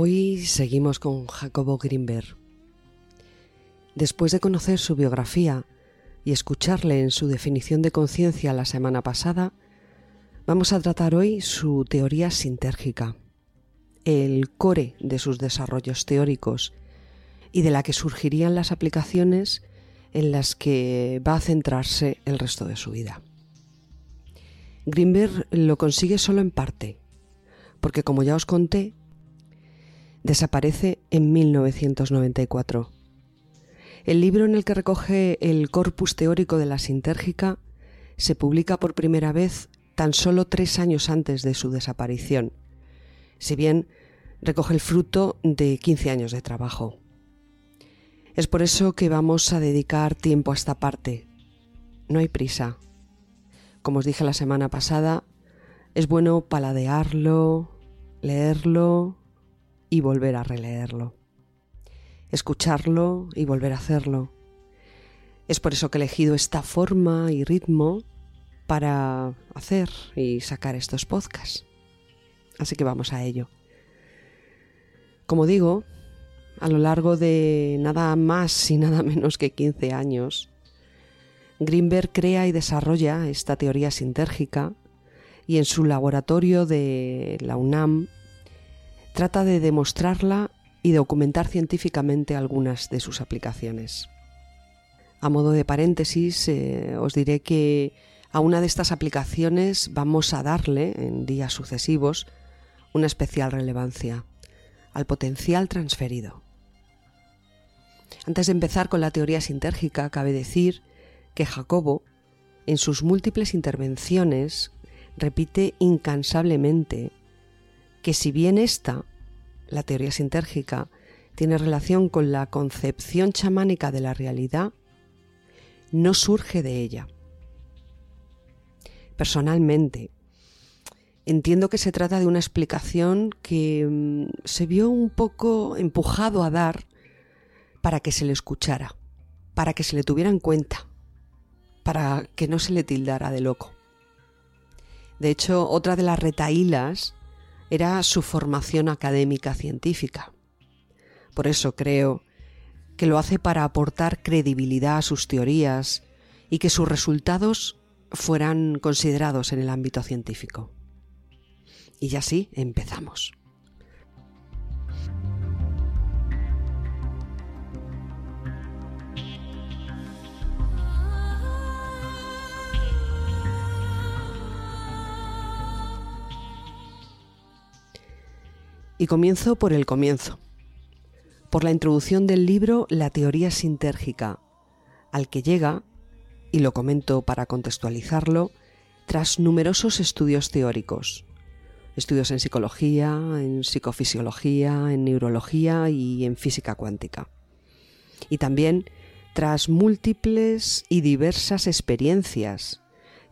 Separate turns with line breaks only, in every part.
Hoy seguimos con Jacobo Greenberg. Después de conocer su biografía y escucharle en su definición de conciencia la semana pasada, vamos a tratar hoy su teoría sintérgica, el core de sus desarrollos teóricos y de la que surgirían las aplicaciones en las que va a centrarse el resto de su vida. Greenberg lo consigue solo en parte, porque como ya os conté, desaparece en 1994. El libro en el que recoge el corpus teórico de la sintérgica se publica por primera vez tan solo tres años antes de su desaparición, si bien recoge el fruto de 15 años de trabajo. Es por eso que vamos a dedicar tiempo a esta parte. No hay prisa. Como os dije la semana pasada, es bueno paladearlo, leerlo, y volver a releerlo. Escucharlo y volver a hacerlo. Es por eso que he elegido esta forma y ritmo para hacer y sacar estos podcasts. Así que vamos a ello. Como digo, a lo largo de nada más y nada menos que 15 años, Greenberg crea y desarrolla esta teoría sintérgica y en su laboratorio de la UNAM trata de demostrarla y documentar científicamente algunas de sus aplicaciones. A modo de paréntesis, eh, os diré que a una de estas aplicaciones vamos a darle, en días sucesivos, una especial relevancia, al potencial transferido. Antes de empezar con la teoría sintérgica, cabe decir que Jacobo, en sus múltiples intervenciones, repite incansablemente que si bien esta, la teoría sintérgica, tiene relación con la concepción chamánica de la realidad, no surge de ella. Personalmente, entiendo que se trata de una explicación que mm, se vio un poco empujado a dar para que se le escuchara, para que se le tuviera en cuenta, para que no se le tildara de loco. De hecho, otra de las retaílas era su formación académica científica. Por eso creo que lo hace para aportar credibilidad a sus teorías y que sus resultados fueran considerados en el ámbito científico. Y ya sí, empezamos. Y comienzo por el comienzo, por la introducción del libro La teoría sintérgica, al que llega, y lo comento para contextualizarlo, tras numerosos estudios teóricos, estudios en psicología, en psicofisiología, en neurología y en física cuántica. Y también tras múltiples y diversas experiencias,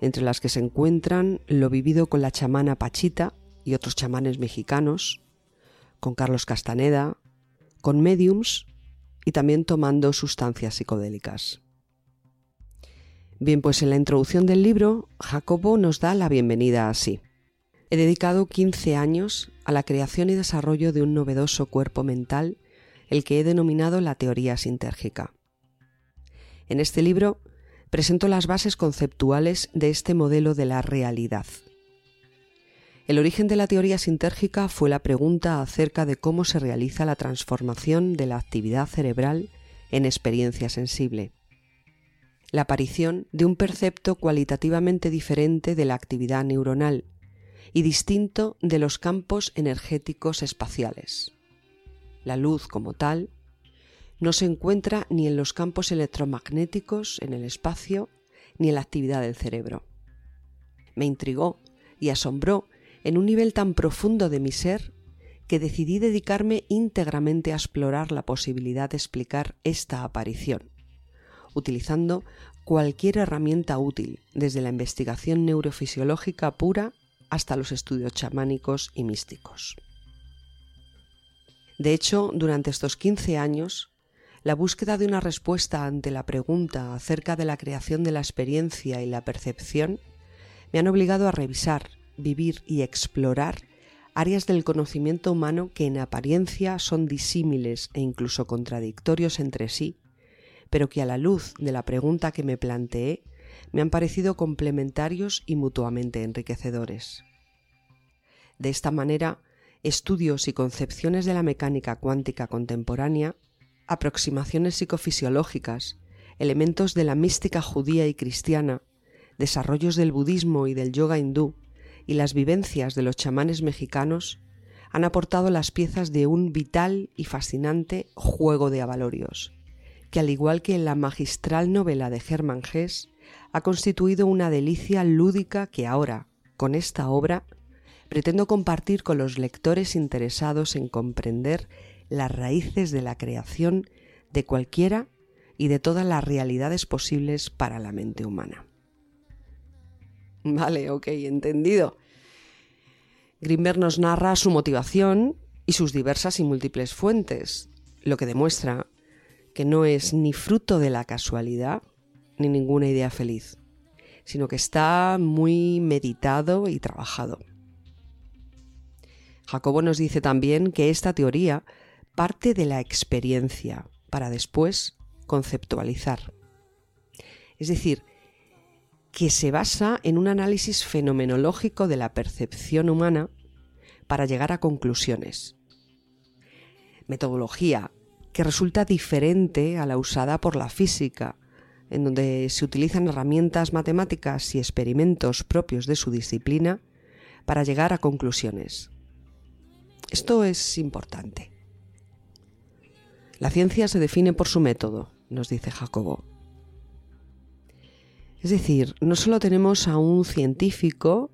entre las que se encuentran lo vivido con la chamana Pachita y otros chamanes mexicanos, con Carlos Castaneda, con mediums y también tomando sustancias psicodélicas. Bien, pues en la introducción del libro, Jacobo nos da la bienvenida así. He dedicado 15 años a la creación y desarrollo de un novedoso cuerpo mental, el que he denominado la teoría sintérgica. En este libro presento las bases conceptuales de este modelo de la realidad. El origen de la teoría sintérgica fue la pregunta acerca de cómo se realiza la transformación de la actividad cerebral en experiencia sensible. La aparición de un percepto cualitativamente diferente de la actividad neuronal y distinto de los campos energéticos espaciales. La luz como tal no se encuentra ni en los campos electromagnéticos en el espacio ni en la actividad del cerebro. Me intrigó y asombró en un nivel tan profundo de mi ser que decidí dedicarme íntegramente a explorar la posibilidad de explicar esta aparición, utilizando cualquier herramienta útil, desde la investigación neurofisiológica pura hasta los estudios chamánicos y místicos. De hecho, durante estos 15 años, la búsqueda de una respuesta ante la pregunta acerca de la creación de la experiencia y la percepción me han obligado a revisar, vivir y explorar áreas del conocimiento humano que en apariencia son disímiles e incluso contradictorios entre sí, pero que a la luz de la pregunta que me planteé me han parecido complementarios y mutuamente enriquecedores. De esta manera, estudios y concepciones de la mecánica cuántica contemporánea, aproximaciones psicofisiológicas, elementos de la mística judía y cristiana, desarrollos del budismo y del yoga hindú, y las vivencias de los chamanes mexicanos han aportado las piezas de un vital y fascinante juego de avalorios, que al igual que en la magistral novela de Hermann Hesse, ha constituido una delicia lúdica que ahora, con esta obra, pretendo compartir con los lectores interesados en comprender las raíces de la creación de cualquiera y de todas las realidades posibles para la mente humana. Vale, ok, entendido. Grimberg nos narra su motivación y sus diversas y múltiples fuentes, lo que demuestra que no es ni fruto de la casualidad ni ninguna idea feliz, sino que está muy meditado y trabajado. Jacobo nos dice también que esta teoría parte de la experiencia para después conceptualizar. Es decir, que se basa en un análisis fenomenológico de la percepción humana para llegar a conclusiones. Metodología que resulta diferente a la usada por la física, en donde se utilizan herramientas matemáticas y experimentos propios de su disciplina para llegar a conclusiones. Esto es importante. La ciencia se define por su método, nos dice Jacobo. Es decir, no solo tenemos a un científico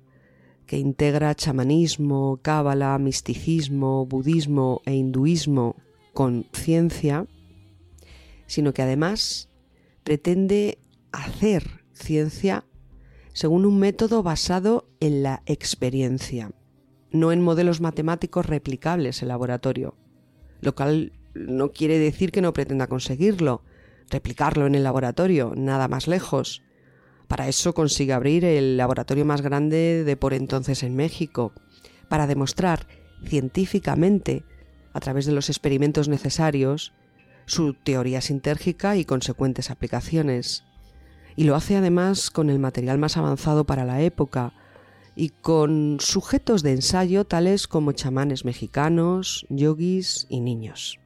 que integra chamanismo, cábala, misticismo, budismo e hinduismo con ciencia, sino que además pretende hacer ciencia según un método basado en la experiencia, no en modelos matemáticos replicables en laboratorio, lo cual no quiere decir que no pretenda conseguirlo, replicarlo en el laboratorio, nada más lejos, para eso consigue abrir el laboratorio más grande de por entonces en México, para demostrar científicamente, a través de los experimentos necesarios, su teoría sintérgica y consecuentes aplicaciones. Y lo hace además con el material más avanzado para la época y con sujetos de ensayo tales como chamanes mexicanos, yogis y niños.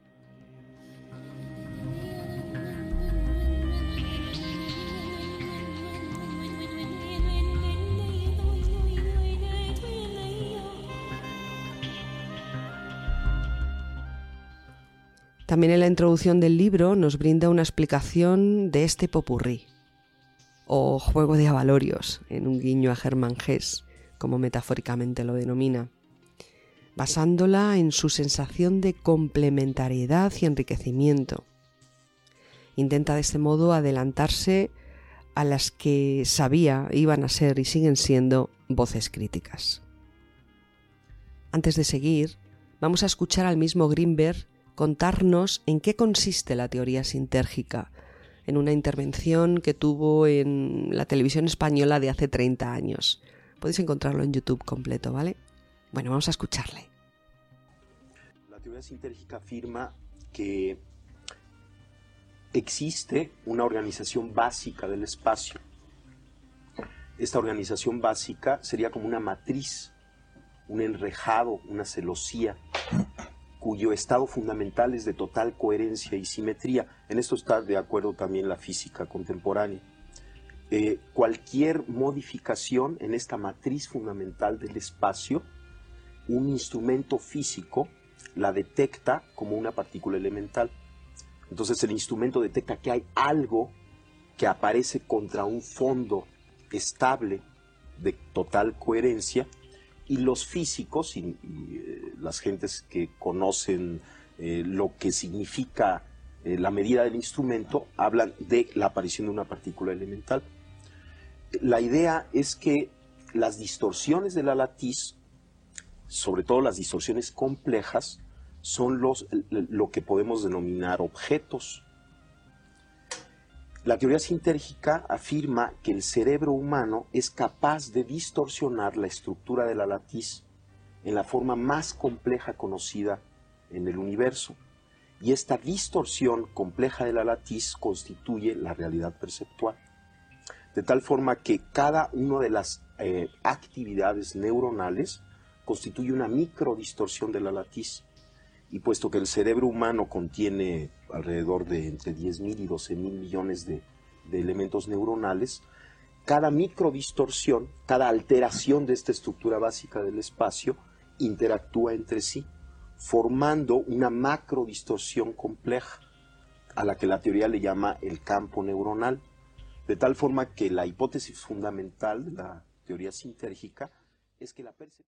También en la introducción del libro nos brinda una explicación de este popurrí, o juego de avalorios, en un guiño a Germán Hess, como metafóricamente lo denomina, basándola en su sensación de complementariedad y enriquecimiento. Intenta de este modo adelantarse a las que sabía iban a ser y siguen siendo voces críticas. Antes de seguir, vamos a escuchar al mismo Greenberg contarnos en qué consiste la teoría sintérgica, en una intervención que tuvo en la televisión española de hace 30 años. Podéis encontrarlo en YouTube completo, ¿vale? Bueno, vamos a escucharle.
teoría sintérgica afirma que existe una organización básica del espacio. Esta organización básica sería como una matriz, un enrejado, una celosía, cuyo estado fundamental es de total coherencia y simetría. En esto está de acuerdo también la física contemporánea. Eh, cualquier modificación en esta matriz fundamental del espacio, un instrumento físico la detecta como una partícula elemental. Entonces el instrumento detecta que hay algo que aparece contra un fondo estable de total coherencia y los físicos y, eh, las gentes que conocen eh, lo que significa eh, la medida del instrumento hablan de la aparición de una partícula elemental. La idea es que las distorsiones de la latiz, sobre todo las distorsiones complejas, son los, lo que podemos denominar objetos. La teoría sintérgica afirma que el cerebro humano es capaz de distorsionar la estructura de la latiz en la forma más compleja conocida en el universo. Y esta distorsión compleja de la latiz constituye la realidad perceptual. De tal forma que cada una de las eh, actividades neuronales constituye una microdistorsión de la latiz y puesto que el cerebro humano contiene alrededor de entre 10.000 y 12.000 millones de, de elementos neuronales, cada microdistorsión, cada alteración de esta estructura básica del espacio interactúa entre sí, formando una macrodistorsión compleja, a la que la teoría le llama el campo neuronal, de tal forma que la hipótesis fundamental de la teoría sintérgica es que la percepción...